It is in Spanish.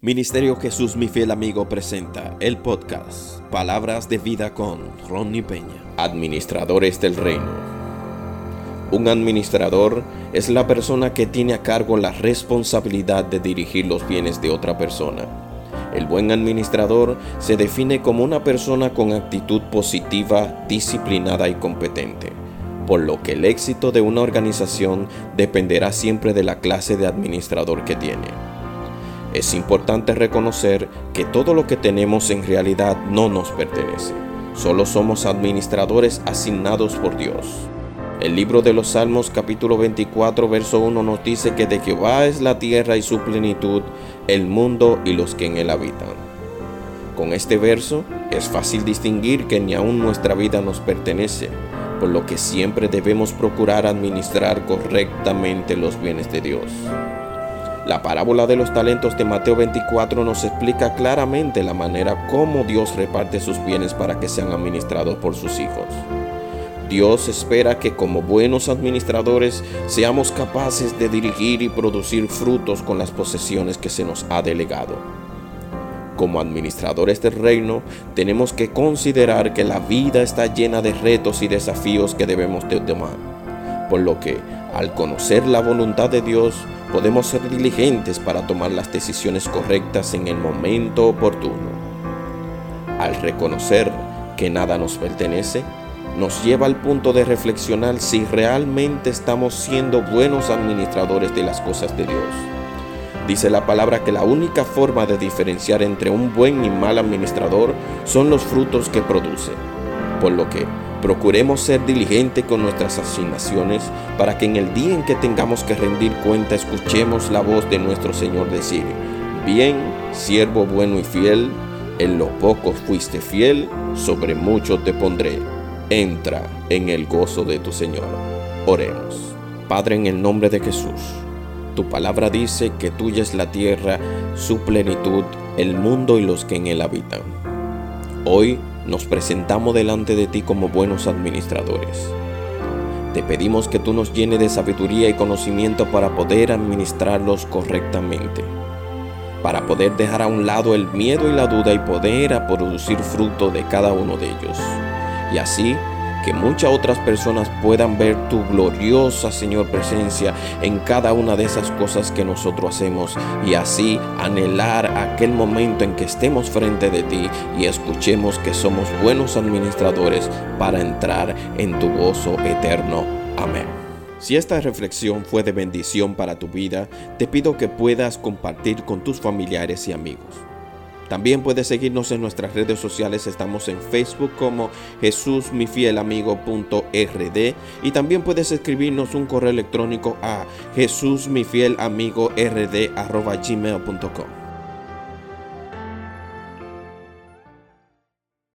Ministerio Jesús mi fiel amigo presenta el podcast Palabras de vida con Ronnie Peña. Administradores del Reino. Un administrador es la persona que tiene a cargo la responsabilidad de dirigir los bienes de otra persona. El buen administrador se define como una persona con actitud positiva, disciplinada y competente, por lo que el éxito de una organización dependerá siempre de la clase de administrador que tiene. Es importante reconocer que todo lo que tenemos en realidad no nos pertenece. Solo somos administradores asignados por Dios. El libro de los Salmos capítulo 24 verso 1 nos dice que de Jehová es la tierra y su plenitud, el mundo y los que en él habitan. Con este verso es fácil distinguir que ni aún nuestra vida nos pertenece, por lo que siempre debemos procurar administrar correctamente los bienes de Dios. La parábola de los talentos de Mateo 24 nos explica claramente la manera como Dios reparte sus bienes para que sean administrados por sus hijos. Dios espera que como buenos administradores seamos capaces de dirigir y producir frutos con las posesiones que se nos ha delegado. Como administradores del reino, tenemos que considerar que la vida está llena de retos y desafíos que debemos de tomar, por lo que al conocer la voluntad de Dios, podemos ser diligentes para tomar las decisiones correctas en el momento oportuno. Al reconocer que nada nos pertenece, nos lleva al punto de reflexionar si realmente estamos siendo buenos administradores de las cosas de Dios. Dice la palabra que la única forma de diferenciar entre un buen y mal administrador son los frutos que produce. Por lo que Procuremos ser diligentes con nuestras asignaciones para que en el día en que tengamos que rendir cuenta escuchemos la voz de nuestro Señor decir, bien, siervo bueno y fiel, en lo poco fuiste fiel, sobre mucho te pondré. Entra en el gozo de tu Señor. Oremos. Padre, en el nombre de Jesús, tu palabra dice que tuya es la tierra, su plenitud, el mundo y los que en él habitan. Hoy nos presentamos delante de ti como buenos administradores. Te pedimos que tú nos llenes de sabiduría y conocimiento para poder administrarlos correctamente, para poder dejar a un lado el miedo y la duda y poder producir fruto de cada uno de ellos. Y así que muchas otras personas puedan ver tu gloriosa, Señor, presencia en cada una de esas cosas que nosotros hacemos y así anhelar aquel momento en que estemos frente de ti y escuchemos que somos buenos administradores para entrar en tu gozo eterno. Amén. Si esta reflexión fue de bendición para tu vida, te pido que puedas compartir con tus familiares y amigos. También puedes seguirnos en nuestras redes sociales. Estamos en Facebook como Jesús mi fiel amigo.rd y también puedes escribirnos un correo electrónico a Jesús mi fiel amigo rd.